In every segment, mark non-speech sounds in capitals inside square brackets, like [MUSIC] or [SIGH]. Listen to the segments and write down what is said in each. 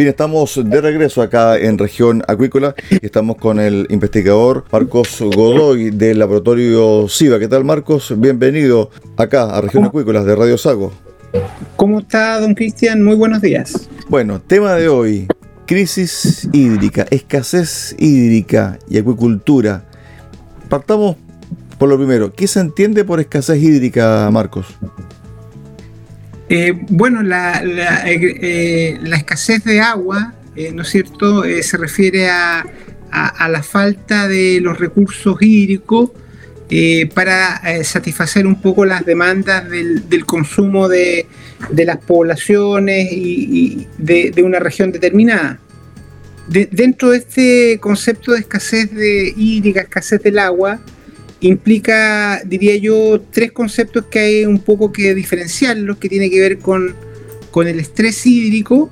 Bien, estamos de regreso acá en región acuícola y estamos con el investigador Marcos Godoy del laboratorio SIVA. ¿Qué tal Marcos? Bienvenido acá a región acuícola de Radio Sago. ¿Cómo está don Cristian? Muy buenos días. Bueno, tema de hoy, crisis hídrica, escasez hídrica y acuicultura. Partamos por lo primero, ¿qué se entiende por escasez hídrica, Marcos? Eh, bueno, la, eh, eh, la, escasez de agua, ¿no es cierto?, se refiere a, la falta de los recursos hídricos para satisfacer un poco las demandas del, consumo de, las poblaciones y, de, una región determinada. dentro de este concepto de escasez de hídrica, escasez del agua, implica, diría yo, tres conceptos que hay un poco que diferenciarlos, que tiene que ver con, el estrés hídrico,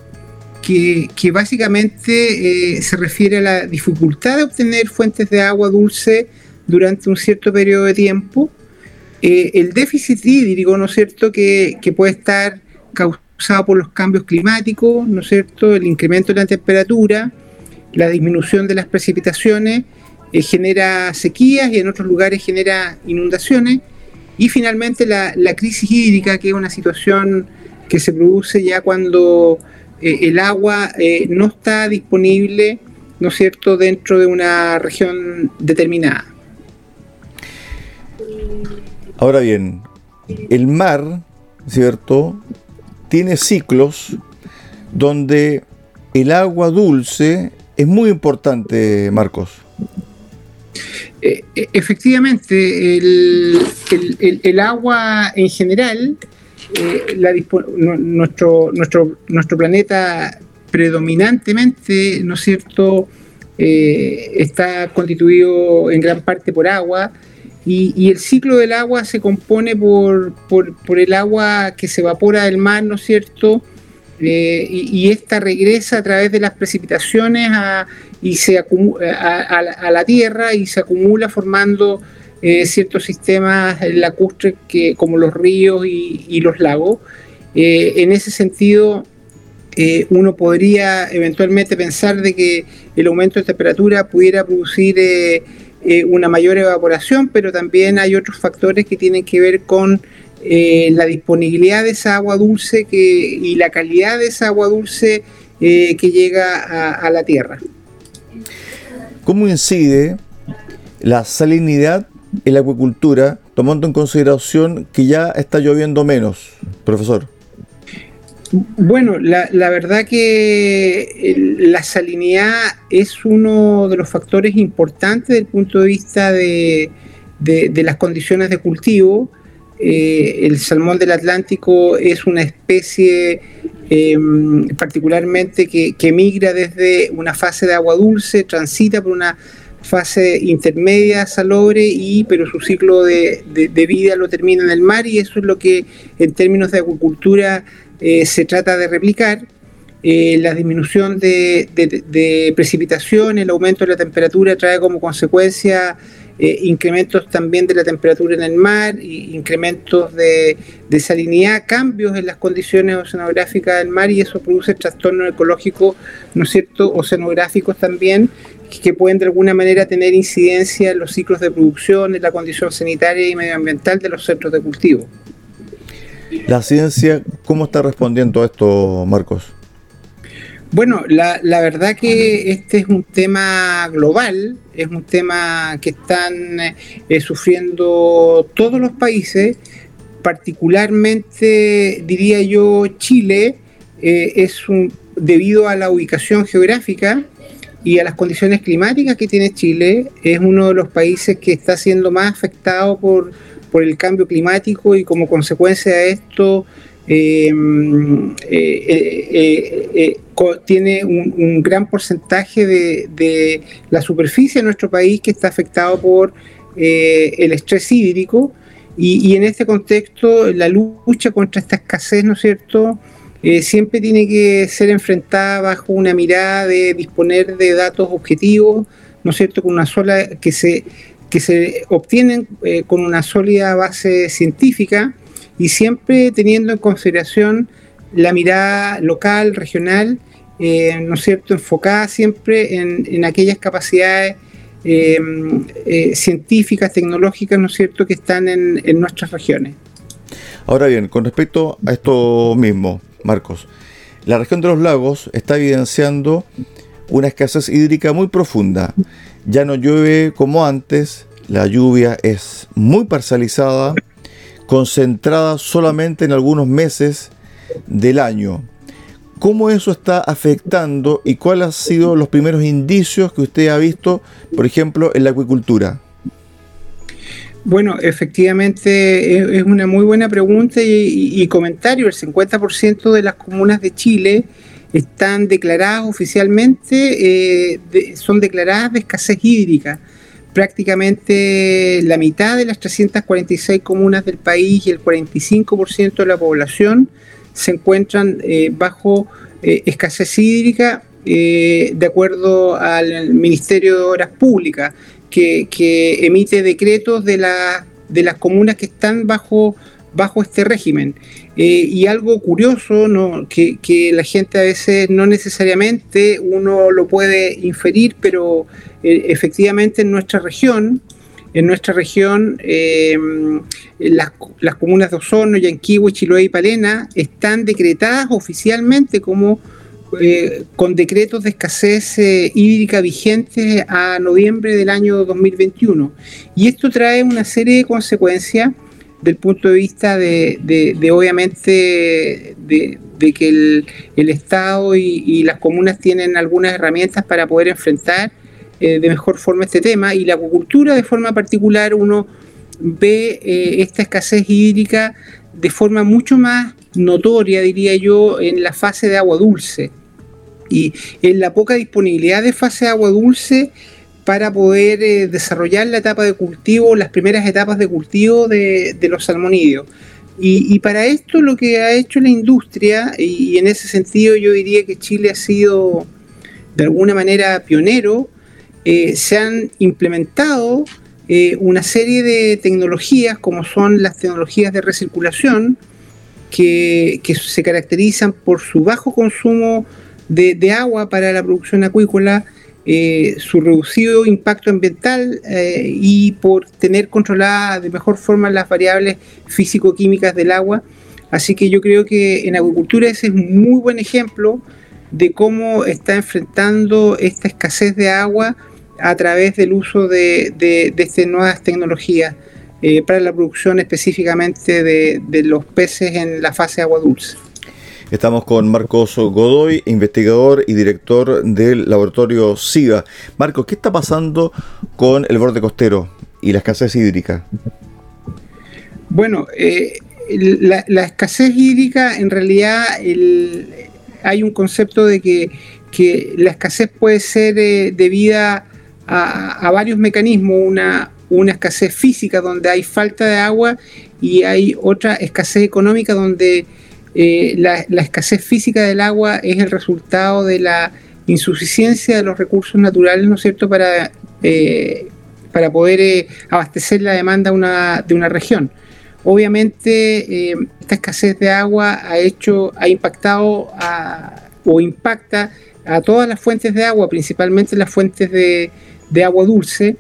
que, básicamente eh, se refiere a la dificultad de obtener fuentes de agua dulce durante un cierto periodo de tiempo, eh, el déficit hídrico, ¿no es cierto?, que, que, puede estar causado por los cambios climáticos, ¿no es cierto?, el incremento de la temperatura, la disminución de las precipitaciones, eh, genera sequías y en otros lugares genera inundaciones. Y finalmente la, crisis hídrica, que es una situación que se produce ya cuando eh, el agua eh, no está disponible, ¿no es cierto?, dentro de una región determinada. Ahora bien, el mar, ¿cierto?, tiene ciclos donde el agua dulce es muy importante, Marcos. Eh, eh, efectivamente, el, agua en general, eh, nuestro, nuestro, nuestro planeta predominantemente, ¿no es cierto?, está constituido en gran parte por agua y, el ciclo del agua se compone por, por, el agua que se evapora del mar, ¿no es cierto?, y, y esta regresa a través de las precipitaciones a y se a, la tierra y se acumula formando eh, ciertos sistemas lacustres que, como los ríos y, los lagos. Eh, en ese sentido, eh, uno podría eventualmente pensar de que el aumento de temperatura pudiera producir una mayor evaporación, pero también hay otros factores que tienen que ver con la disponibilidad de esa agua dulce que, y la calidad de esa agua dulce que llega a la tierra. ¿Cómo incide la salinidad en la acuicultura, tomando en consideración que ya está lloviendo menos, profesor? Bueno, la, verdad que la salinidad es uno de los factores importantes desde el punto de vista de, las condiciones de cultivo. Eh, el salmón del Atlántico es una especie Em, particularmente que, migra desde una fase de agua dulce, transita por una fase intermedia salobre, y, pero su ciclo de, vida lo termina en el mar y eso es lo que en términos de acuicultura eh, se trata de replicar. Eh, la disminución de, de, precipitación, el aumento de la temperatura trae como consecuencia eh, incrementos también de la temperatura en el mar, incrementos de, salinidad, cambios en las condiciones oceanográficas del mar y eso produce trastornos ecológicos, ¿no es cierto?, oceanográficos también, que pueden de alguna manera tener incidencia en los ciclos de producción, en la condición sanitaria y medioambiental de los centros de cultivo. La ciencia, ¿cómo está respondiendo a esto, Marcos? Bueno, la, verdad que este es un tema global, es un tema que están eh, sufriendo todos los países, particularmente diría yo Chile, eh, es un, debido a la ubicación geográfica y a las condiciones climáticas que tiene Chile, es uno de los países que está siendo más afectado por, por el cambio climático y como consecuencia de esto eh, eh, eh, tiene un, gran porcentaje de, la superficie de nuestro país que está afectado por el estrés hídrico y, en este contexto la lucha contra esta escasez, ¿no es cierto?, siempre tiene que ser enfrentada bajo una mirada de disponer de datos objetivos, ¿no es cierto?, con una sola que se que se obtienen con una sólida base científica y siempre teniendo en consideración la mirada local, regional, eh, ¿no es cierto?, enfocada siempre en, aquellas capacidades eh, eh, científicas, tecnológicas, ¿no es cierto?, que están en, en, nuestras regiones. Ahora bien, con respecto a esto mismo, Marcos, la región de los lagos está evidenciando una escasez hídrica muy profunda. Ya no llueve como antes, la lluvia es muy parcializada, concentrada solamente en algunos meses del año. ¿Cómo eso está afectando y cuáles han sido los primeros indicios que usted ha visto, por ejemplo, en la acuicultura? Bueno, efectivamente es una muy buena pregunta y, comentario. El 50% de las comunas de Chile están declaradas oficialmente, eh, son declaradas de escasez hídrica prácticamente la mitad de las 346 comunas del país y el 45% de la población se encuentran eh, bajo eh, escasez hídrica, eh, de acuerdo al Ministerio de Obras Públicas, que, emite decretos de, de las comunas que están bajo, bajo este régimen. y algo curioso, que, que, la gente a veces no necesariamente uno lo puede inferir, pero efectivamente en nuestra región, en nuestra región, eh, las, comunas de Osorno, Yanquihue, Chiloé y Palena están decretadas oficialmente como eh, con decretos de escasez hídrica vigentes a noviembre del año 2021. Y esto trae una serie de consecuencias del punto de vista de, obviamente, de, que el, Estado y, las comunas tienen algunas herramientas para poder enfrentar eh, de mejor forma este tema y la acuicultura de forma particular uno ve eh, esta escasez hídrica de forma mucho más notoria, diría yo, en la fase de agua dulce y en la poca disponibilidad de fase de agua dulce para poder eh, desarrollar la etapa de cultivo, las primeras etapas de cultivo de, los salmonidios. Y, para esto lo que ha hecho la industria, y, y en ese sentido yo diría que Chile ha sido de alguna manera pionero, eh, se han implementado eh, una serie de tecnologías como son las tecnologías de recirculación que, se caracterizan por su bajo consumo de, agua para la producción acuícola, eh, su reducido impacto ambiental y por tener controladas de mejor forma las variables físico-químicas del agua. Así que yo creo que en agricultura ese es un muy buen ejemplo de cómo está enfrentando esta escasez de agua a través del uso de, de, estas nuevas tecnologías eh, para la producción específicamente de, los peces en la fase agua dulce. Estamos con Marcos Godoy, investigador y director del laboratorio SIGA. Marcos, ¿qué está pasando con el borde costero y la escasez hídrica? Bueno, eh, la, escasez hídrica, en realidad, hay un concepto de que, la escasez puede ser eh, debida a, varios mecanismos, una, una escasez física donde hay falta de agua y hay otra escasez económica donde eh, la, escasez física del agua es el resultado de la insuficiencia de los recursos naturales, ¿no es cierto?, para, eh, para poder eh, abastecer la demanda una, de una región. Obviamente, esta escasez de agua ha hecho, ha impactado o impacta a todas las fuentes de agua, principalmente las fuentes de, de agua dulce.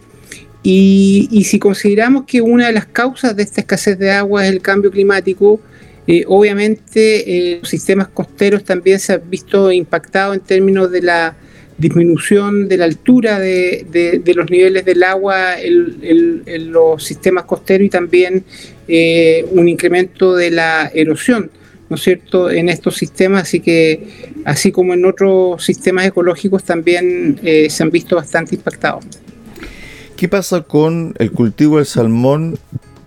Y, si consideramos que una de las causas de esta escasez de agua es el cambio climático, obviamente los sistemas costeros también se han visto impactados en términos de la disminución de la altura de, los niveles del agua en, los sistemas costeros y también un incremento de la erosión. ¿No es cierto?, en estos sistemas, así que, así como en otros sistemas ecológicos, también eh, se han visto bastante impactados. ¿Qué pasa con el cultivo del salmón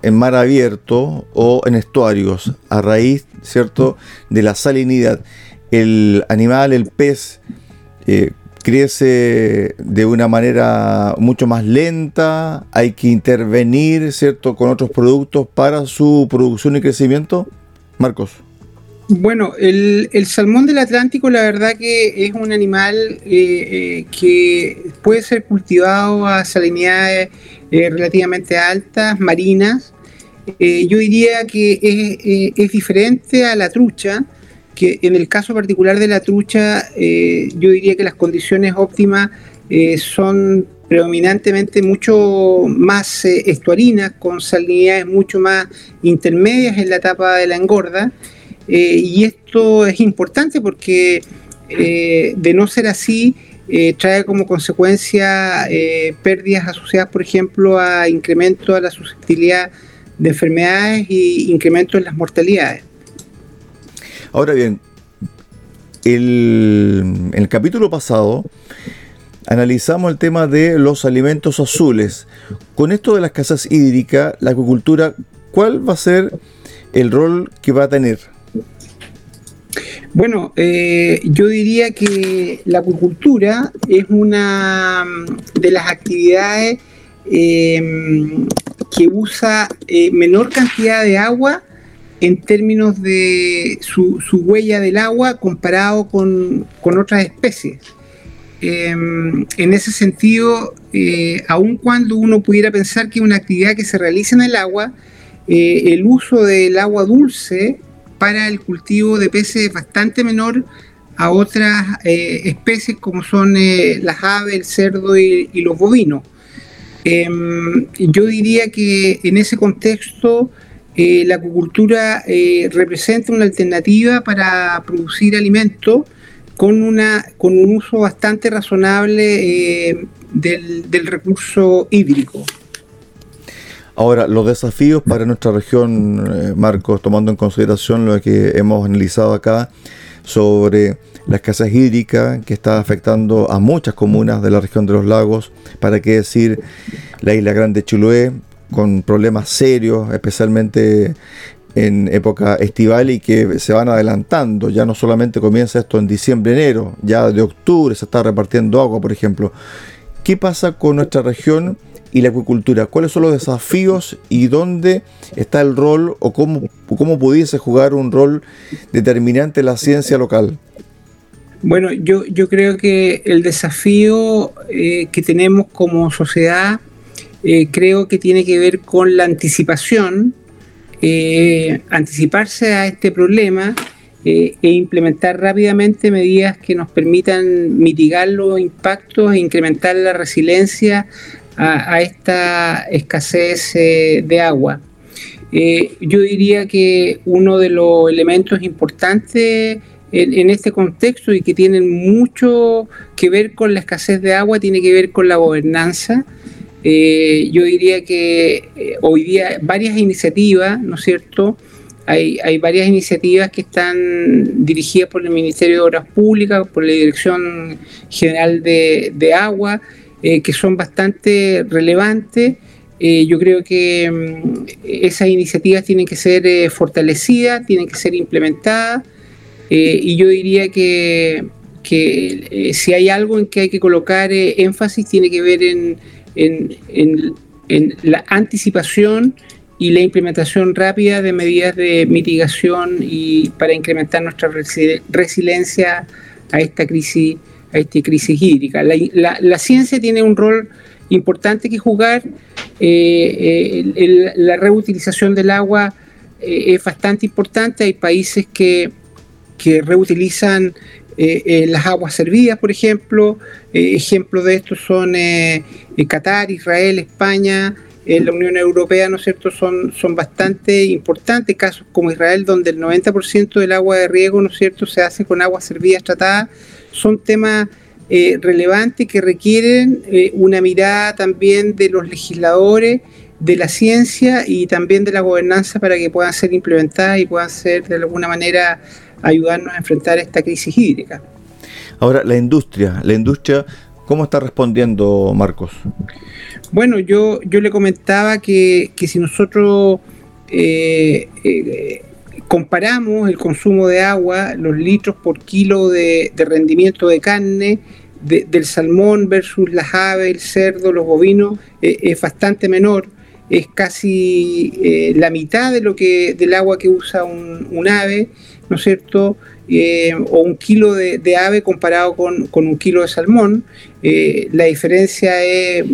en mar abierto o en estuarios a raíz, cierto, de la salinidad? El animal, el pez, eh, crece de una manera mucho más lenta, hay que intervenir, ¿cierto?, con otros productos para su producción y crecimiento. Marcos. Bueno, el, salmón del Atlántico la verdad que es un animal eh, eh, que puede ser cultivado a salinidades eh, relativamente altas, marinas. yo diría que es, diferente a la trucha, que en el caso particular de la trucha yo diría que las condiciones óptimas son predominantemente mucho más estuarinas, con salinidades mucho más intermedias en la etapa de la engorda. Eh, y esto es importante porque eh, de no ser así, eh, trae como consecuencia pérdidas asociadas, por ejemplo, a incremento de la susceptibilidad de enfermedades y incremento en las mortalidades. Ahora bien, en el capítulo pasado analizamos el tema de los alimentos azules. Con esto de la escasez hídrica, la acuicultura, ¿cuál va a ser el rol que va a tener? Bueno, eh, yo diría que la acuicultura es una de las actividades em, que usa eh, menor cantidad de agua en términos de su, huella del agua comparado con, otras especies. Em, en ese sentido, eh, aun cuando uno pudiera pensar que una actividad que se realiza en el agua, el uso del agua dulce para el cultivo de peces es bastante menor a otras eh, especies como son eh, las aves, el cerdo y, los bovinos. Em, yo diría que en ese contexto eh, la acuicultura representa una alternativa para producir alimentos con, una, con un uso bastante razonable del recurso hídrico. Ahora, los desafíos para nuestra región, eh, Marcos, tomando en consideración lo que hemos analizado acá sobre la escasez hídrica que está afectando a muchas comunas de la región de los lagos, para qué decir la isla Grande Chiloé, con problemas serios, especialmente en época estival y que se van adelantando. Ya no solamente comienza esto en diciembre, enero, ya de octubre se está repartiendo agua, por ejemplo. ¿Qué pasa con nuestra región? Y la acuicultura. ¿Cuáles son los desafíos y dónde está el rol o cómo, cómo pudiese jugar un rol determinante la ciencia local? Bueno, yo, yo creo que el desafío eh, que tenemos como sociedad eh, creo que tiene que ver con la anticipación, eh, anticiparse a este problema e implementar rápidamente medidas que nos permitan mitigar los impactos e incrementar la resiliencia a, esta escasez eh, de agua. Eh, yo diría que uno de los elementos importantes en, este contexto y que tienen mucho que ver con la escasez de agua tiene que ver con la gobernanza. Eh, yo diría que hoy día varias iniciativas, ¿no es cierto? Hay, hay, varias iniciativas que están dirigidas por el Ministerio de Obras Públicas, por la Dirección General de, de Agua, eh, que son bastante relevantes. Eh, yo creo que mm, esas iniciativas tienen que ser eh, fortalecidas, tienen que ser implementadas y yo diría que, que si hay algo en que hay que colocar énfasis tiene que ver en, en, en, la anticipación y la implementación rápida de medidas de mitigación y para incrementar nuestra resiliencia a esta crisis esta crisis hídrica. La, ciencia tiene un rol importante que jugar, eh, eh, la reutilización del agua eh, es bastante importante, hay países que, reutilizan las aguas servidas, por ejemplo, ejemplos de esto son Qatar, Israel, España, en la Unión Europea, ¿no es cierto?, son, son bastante importantes, casos como Israel, donde el 90% del agua de riego, ¿no es cierto?, se hace con aguas servidas tratadas, son temas eh, relevantes que requieren eh, una mirada también de los legisladores, de la ciencia y también de la gobernanza para que puedan ser implementadas y puedan ser de alguna manera ayudarnos a enfrentar esta crisis hídrica. Ahora, la industria, la industria, ¿cómo está respondiendo Marcos? Bueno, yo, yo le comentaba que, si nosotros eh, eh, comparamos el consumo de agua, los litros por kilo de, rendimiento de carne, del salmón versus las aves, el cerdo, los bovinos, eh, es bastante menor. Es casi la mitad de lo que, del agua que usa un, un ave, ¿no es cierto? Eh, o un kilo de, ave comparado con, un kilo de salmón. Eh, la diferencia es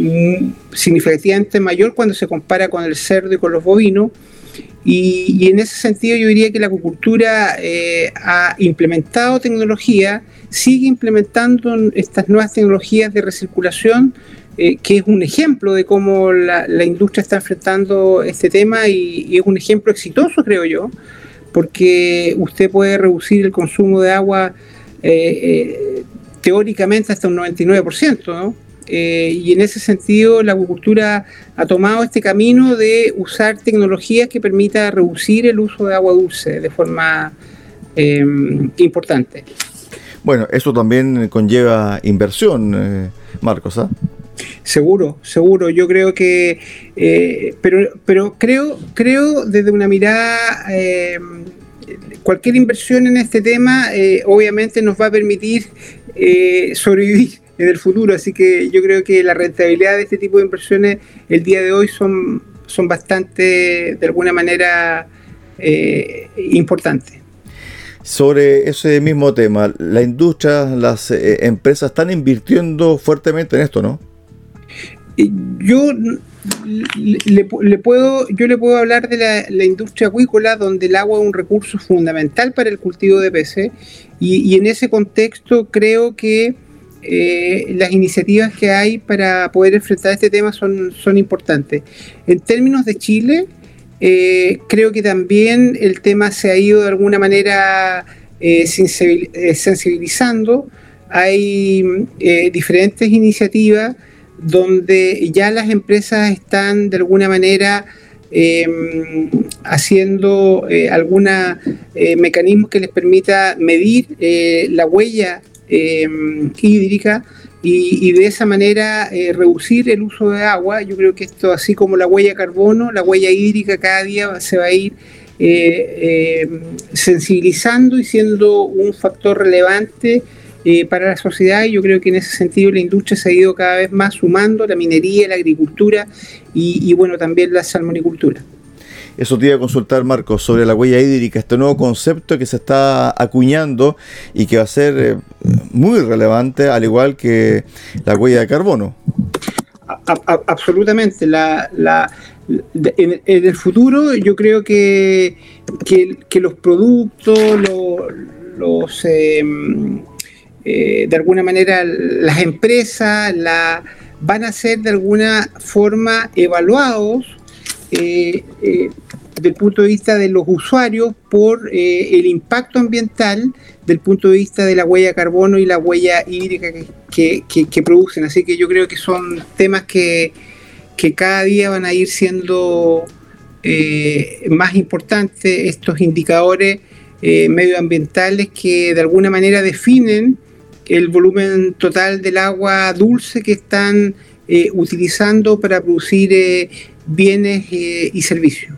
significativamente mayor cuando se compara con el cerdo y con los bovinos. Y, en ese sentido yo diría que la acuicultura eh, ha implementado tecnología, sigue implementando estas nuevas tecnologías de recirculación, que es un ejemplo de cómo la, industria está enfrentando este tema y, es un ejemplo exitoso, creo yo, porque usted puede reducir el consumo de agua eh, eh, teóricamente hasta un 99%, ¿no? Eh, y en ese sentido la agricultura ha tomado este camino de usar tecnologías que permita reducir el uso de agua dulce de forma importante. Bueno, eso también conlleva inversión, Marcos. ¿ah? Seguro, seguro. Yo creo que, eh, pero, pero creo, creo desde una mirada, eh, cualquier inversión en este tema, eh, obviamente nos va a permitir sobrevivir [LAUGHS] en el futuro. Así que yo creo que la rentabilidad de este tipo de inversiones el día de hoy son, son bastante, de alguna manera, importantes. Sobre ese mismo tema, la industria, las empresas están invirtiendo fuertemente en esto, ¿no? Yo le, puedo, yo le puedo hablar de la, industria acuícola, donde el agua es un recurso fundamental para el cultivo de peces, y, en ese contexto creo que eh, las iniciativas que hay para poder enfrentar este tema son, son importantes. En términos de Chile, eh, creo que también el tema se ha ido de alguna manera eh, sensibilizando. Hay diferentes iniciativas donde ya las empresas están de alguna manera em, haciendo eh, algún eh, mecanismo que les permita medir eh, la huella em, hídrica y, de esa manera reducir el uso de agua. Yo creo que esto, así como la huella carbono, la huella hídrica cada día se va a ir em, sensibilizando y siendo un factor relevante eh, para la sociedad y yo creo que en ese sentido la industria se ha ido cada vez más sumando, la minería, la agricultura y, bueno, también la salmonicultura. Eso te iba a consultar, Marcos, sobre la huella hídrica, este nuevo concepto que se está acuñando y que va a ser eh, muy relevante, al igual que la huella de carbono. absolutamente. La, en, el futuro yo creo que, que, los productos, los... Em, eh, de alguna manera las empresas la, van a ser de alguna forma evaluados eh, eh, desde el punto de vista de los usuarios por el impacto ambiental, del punto de vista de la huella de carbono y la huella hídrica que, que, producen. Así que yo creo que son temas que, que cada día van a ir siendo más importantes estos indicadores medioambientales que de alguna manera definen el volumen total del agua dulce que están eh, utilizando para producir eh, bienes eh, y servicios.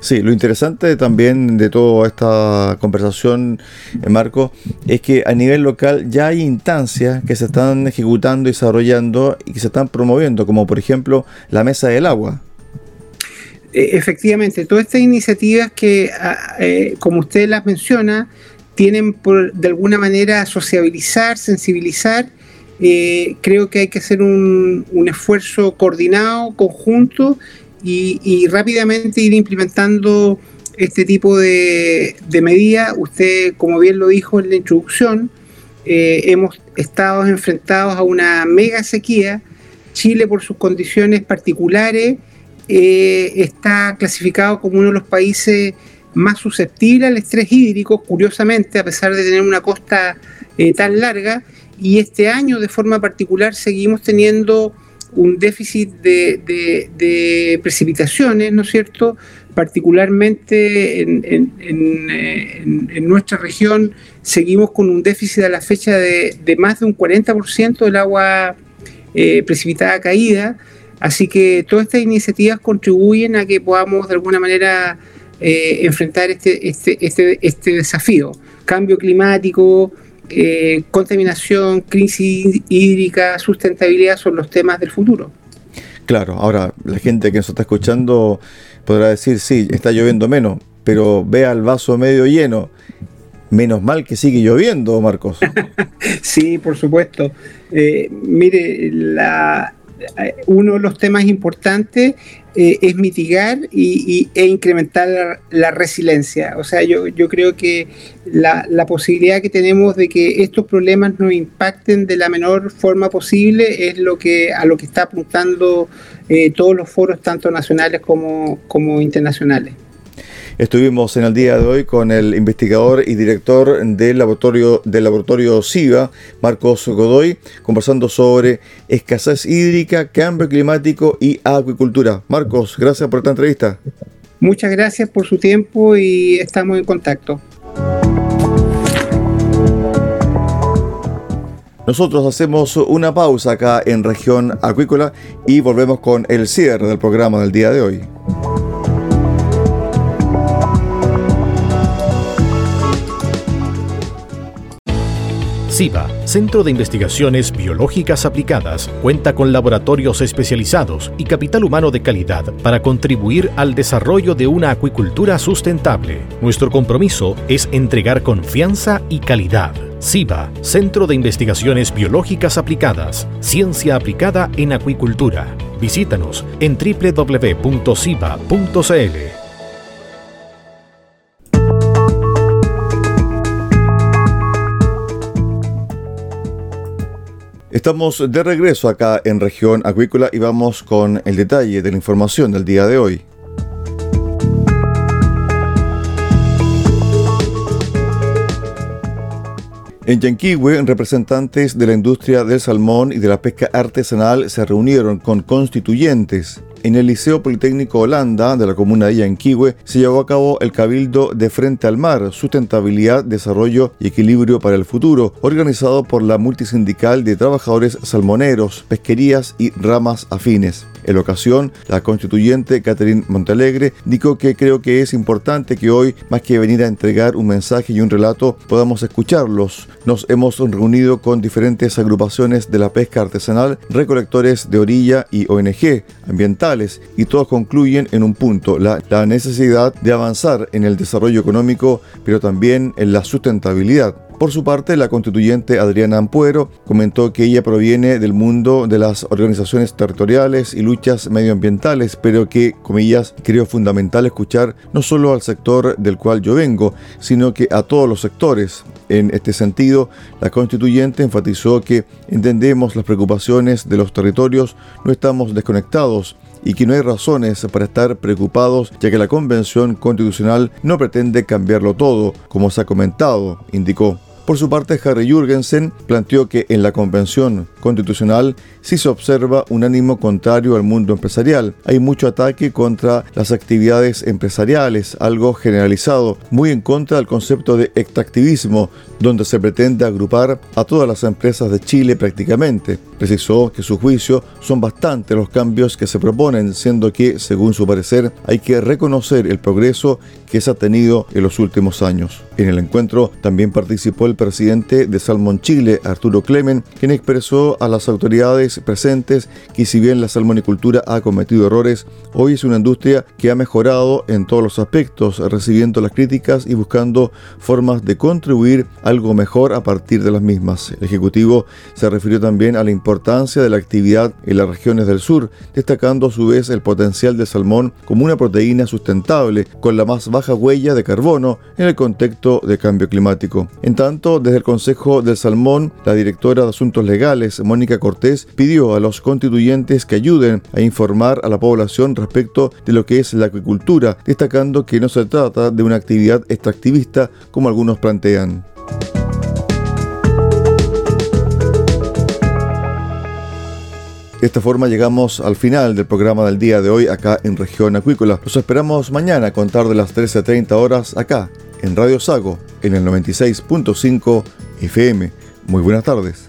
Sí, lo interesante también de toda esta conversación, Marco, es que a nivel local ya hay instancias que se están ejecutando y desarrollando y que se están promoviendo, como por ejemplo la Mesa del Agua. Efectivamente, todas estas iniciativas que, ah, como usted las menciona, tienen por, de alguna manera sociabilizar, sensibilizar. Eh, creo que hay que hacer un, esfuerzo coordinado, conjunto y, rápidamente ir implementando este tipo de, medidas. Usted, como bien lo dijo en la introducción, eh, hemos estado enfrentados a una mega sequía. Chile, por sus condiciones particulares, eh, está clasificado como uno de los países más susceptibles al estrés hídrico, curiosamente, a pesar de tener una costa eh, tan larga, y este año de forma particular seguimos teniendo un déficit de, precipitaciones, ¿no es cierto? Particularmente en, nuestra región seguimos con un déficit a la fecha de, más de un 40% del agua eh, precipitada caída, así que todas estas iniciativas contribuyen a que podamos de alguna manera eh, enfrentar este, este, este, este desafío. Cambio climático, eh, contaminación, crisis hídrica, sustentabilidad son los temas del futuro. Claro, ahora la gente que nos está escuchando podrá decir, sí, está lloviendo menos, pero vea el vaso medio lleno. Menos mal que sigue lloviendo, Marcos. [LAUGHS] sí, por supuesto. Eh, mire, la, uno de los temas importantes eh, es mitigar y, e incrementar la, resiliencia. O sea, yo, yo creo que la, posibilidad que tenemos de que estos problemas nos impacten de la menor forma posible es lo que a lo que está apuntando eh, todos los foros, tanto nacionales como, como internacionales. Estuvimos en el día de hoy con el investigador y director del laboratorio, del laboratorio SIVA, Marcos Godoy, conversando sobre escasez hídrica, cambio climático y acuicultura. Marcos, gracias por esta entrevista. Muchas gracias por su tiempo y estamos en contacto. Nosotros hacemos una pausa acá en región acuícola y volvemos con el cierre del programa del día de hoy. CIBA, Centro de Investigaciones Biológicas Aplicadas, cuenta con laboratorios especializados y capital humano de calidad para contribuir al desarrollo de una acuicultura sustentable. Nuestro compromiso es entregar confianza y calidad. CIBA, Centro de Investigaciones Biológicas Aplicadas, Ciencia aplicada en acuicultura. Visítanos en www.ciba.cl. Estamos de regreso acá en región acuícola y vamos con el detalle de la información del día de hoy. En Yanquihue, representantes de la industria del salmón y de la pesca artesanal se reunieron con constituyentes en el Liceo Politécnico Holanda de la comuna de Yanquihue se llevó a cabo el Cabildo de Frente al Mar, Sustentabilidad, Desarrollo y Equilibrio para el Futuro, organizado por la Multisindical de Trabajadores Salmoneros, Pesquerías y Ramas Afines. En la ocasión, la constituyente Catherine Montalegre dijo que creo que es importante que hoy, más que venir a entregar un mensaje y un relato, podamos escucharlos. Nos hemos reunido con diferentes agrupaciones de la pesca artesanal, recolectores de orilla y ONG y todos concluyen en un punto, la, la necesidad de avanzar en el desarrollo económico, pero también en la sustentabilidad. Por su parte, la constituyente Adriana Ampuero comentó que ella proviene del mundo de las organizaciones territoriales y luchas medioambientales, pero que, comillas, creo fundamental escuchar no solo al sector del cual yo vengo, sino que a todos los sectores. En este sentido, la constituyente enfatizó que entendemos las preocupaciones de los territorios, no estamos desconectados y que no hay razones para estar preocupados ya que la Convención Constitucional no pretende cambiarlo todo, como se ha comentado, indicó. Por su parte, Harry Jürgensen planteó que en la Convención Constitucional sí se observa un ánimo contrario al mundo empresarial. Hay mucho ataque contra las actividades empresariales, algo generalizado, muy en contra del concepto de extractivismo, donde se pretende agrupar a todas las empresas de Chile prácticamente. Precisó que su juicio son bastantes los cambios que se proponen, siendo que, según su parecer, hay que reconocer el progreso que se ha tenido en los últimos años. En el encuentro también participó el presidente de Salmón Chile, Arturo Clemen, quien expresó a las autoridades presentes que si bien la salmonicultura ha cometido errores, hoy es una industria que ha mejorado en todos los aspectos, recibiendo las críticas y buscando formas de contribuir algo mejor a partir de las mismas. El Ejecutivo se refirió también a la importancia de la actividad en las regiones del sur, destacando a su vez el potencial del salmón como una proteína sustentable con la más baja huella de carbono en el contexto de cambio climático. En tanto, desde el Consejo del Salmón, la directora de Asuntos Legales, Mónica Cortés, pidió a los constituyentes que ayuden a informar a la población respecto de lo que es la acuicultura, destacando que no se trata de una actividad extractivista como algunos plantean. De esta forma llegamos al final del programa del día de hoy acá en Región Acuícola. Los esperamos mañana a contar de las 13.30 horas acá en Radio Sago en el 96.5 FM. Muy buenas tardes.